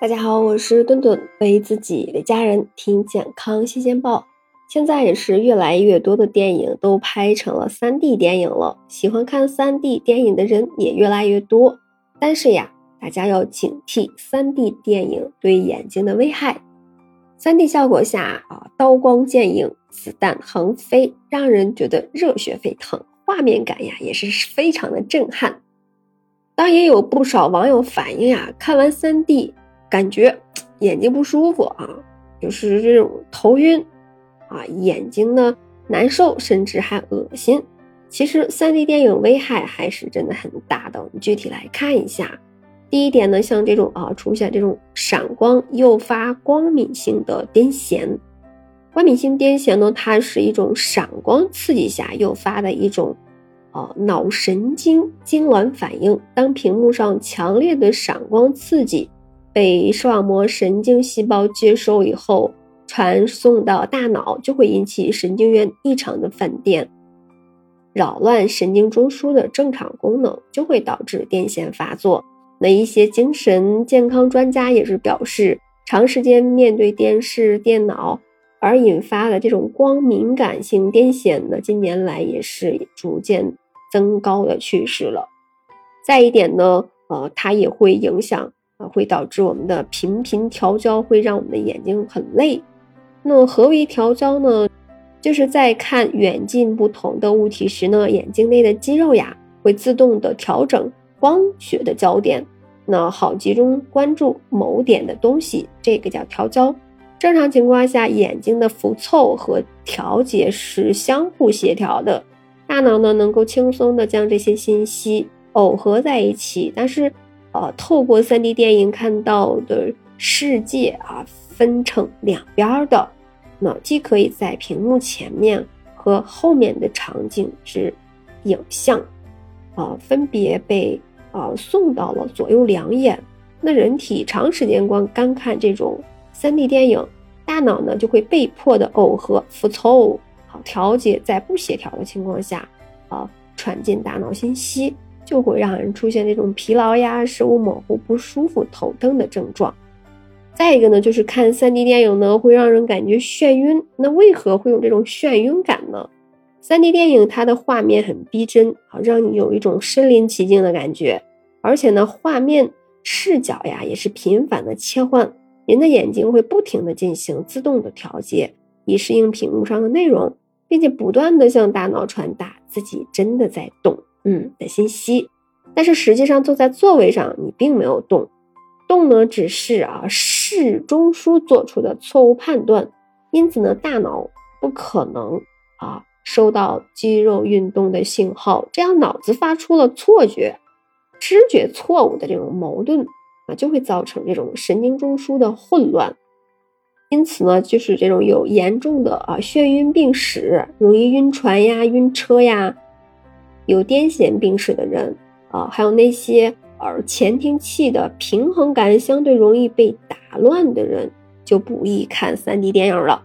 大家好，我是顿顿，为自己为家人听健康新鲜报。现在也是越来越多的电影都拍成了 3D 电影了，喜欢看 3D 电影的人也越来越多。但是呀，大家要警惕 3D 电影对眼睛的危害。3D 效果下啊，刀光剑影，子弹横飞，让人觉得热血沸腾，画面感呀也是非常的震撼。当也有不少网友反映呀，看完 3D。感觉眼睛不舒服啊，就是这种头晕啊，眼睛呢难受，甚至还恶心。其实 3D 电影危害还是真的很大的。我们具体来看一下。第一点呢，像这种啊出现这种闪光，诱发光敏性的癫痫。光敏性癫痫呢，它是一种闪光刺激下诱发的一种呃脑神经痉挛反应。当屏幕上强烈的闪光刺激。被视网膜神经细胞接收以后，传送到大脑，就会引起神经元异常的放电，扰乱神经中枢的正常功能，就会导致癫痫发作。那一些精神健康专家也是表示，长时间面对电视、电脑而引发的这种光敏感性癫痫呢，近年来也是逐渐增高的趋势了。再一点呢，呃，它也会影响。啊，会导致我们的频频调焦，会让我们的眼睛很累。那何为调焦呢？就是在看远近不同的物体时呢，眼睛内的肌肉呀会自动的调整光学的焦点，那好集中关注某点的东西，这个叫调焦。正常情况下，眼睛的浮凑和调节是相互协调的，大脑呢能够轻松的将这些信息耦合在一起，但是。呃，透过 3D 电影看到的世界啊，分成两边的，那既可以在屏幕前面和后面的场景之影像，啊，分别被啊送到了左右两眼。那人体长时间观干看这种 3D 电影，大脑呢就会被迫的耦合、浮凑、好调节，在不协调的情况下，啊，传进大脑信息。就会让人出现这种疲劳呀、视物模糊、不舒服、头疼的症状。再一个呢，就是看 3D 电影呢，会让人感觉眩晕。那为何会有这种眩晕感呢？3D 电影它的画面很逼真，好让你有一种身临其境的感觉。而且呢，画面视角呀也是频繁的切换，人的眼睛会不停的进行自动的调节，以适应屏幕上的内容，并且不断的向大脑传达自己真的在动。嗯。的信息，但是实际上坐在座位上，你并没有动，动呢只是啊视中枢做出的错误判断，因此呢大脑不可能啊收到肌肉运动的信号，这样脑子发出了错觉，知觉错误的这种矛盾啊就会造成这种神经中枢的混乱，因此呢就是这种有严重的啊眩晕病史，容易晕船呀、晕车呀。有癫痫病史的人啊，还有那些耳前庭器的平衡感相对容易被打乱的人，就不宜看 3D 电影了。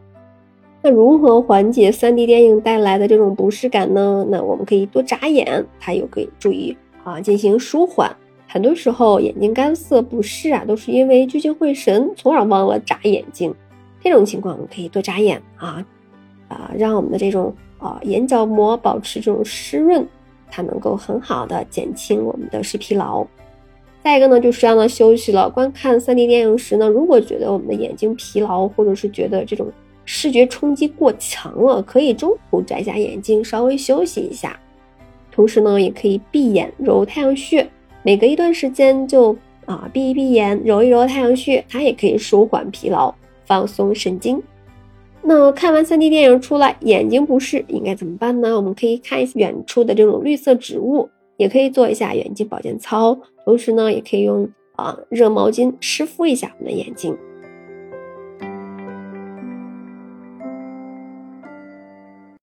那如何缓解 3D 电影带来的这种不适感呢？那我们可以多眨眼，它又可以注意啊进行舒缓。很多时候眼睛干涩不适啊，都是因为聚精会神，从而忘了眨眼睛。这种情况我们可以多眨眼啊啊，让我们的这种啊眼角膜保持这种湿润。它能够很好的减轻我们的视疲劳。再一个呢，就是让它休息了。观看 3D 电影时呢，如果觉得我们的眼睛疲劳，或者是觉得这种视觉冲击过强了，可以中途摘下眼镜，稍微休息一下。同时呢，也可以闭眼揉太阳穴，每隔一段时间就啊闭一闭眼，揉一揉太阳穴，它也可以舒缓疲劳，放松神经。那看完 3D 电影出来，眼睛不适应该怎么办呢？我们可以看远处的这种绿色植物，也可以做一下眼睛保健操，同时呢，也可以用啊热毛巾湿敷一下我们的眼睛。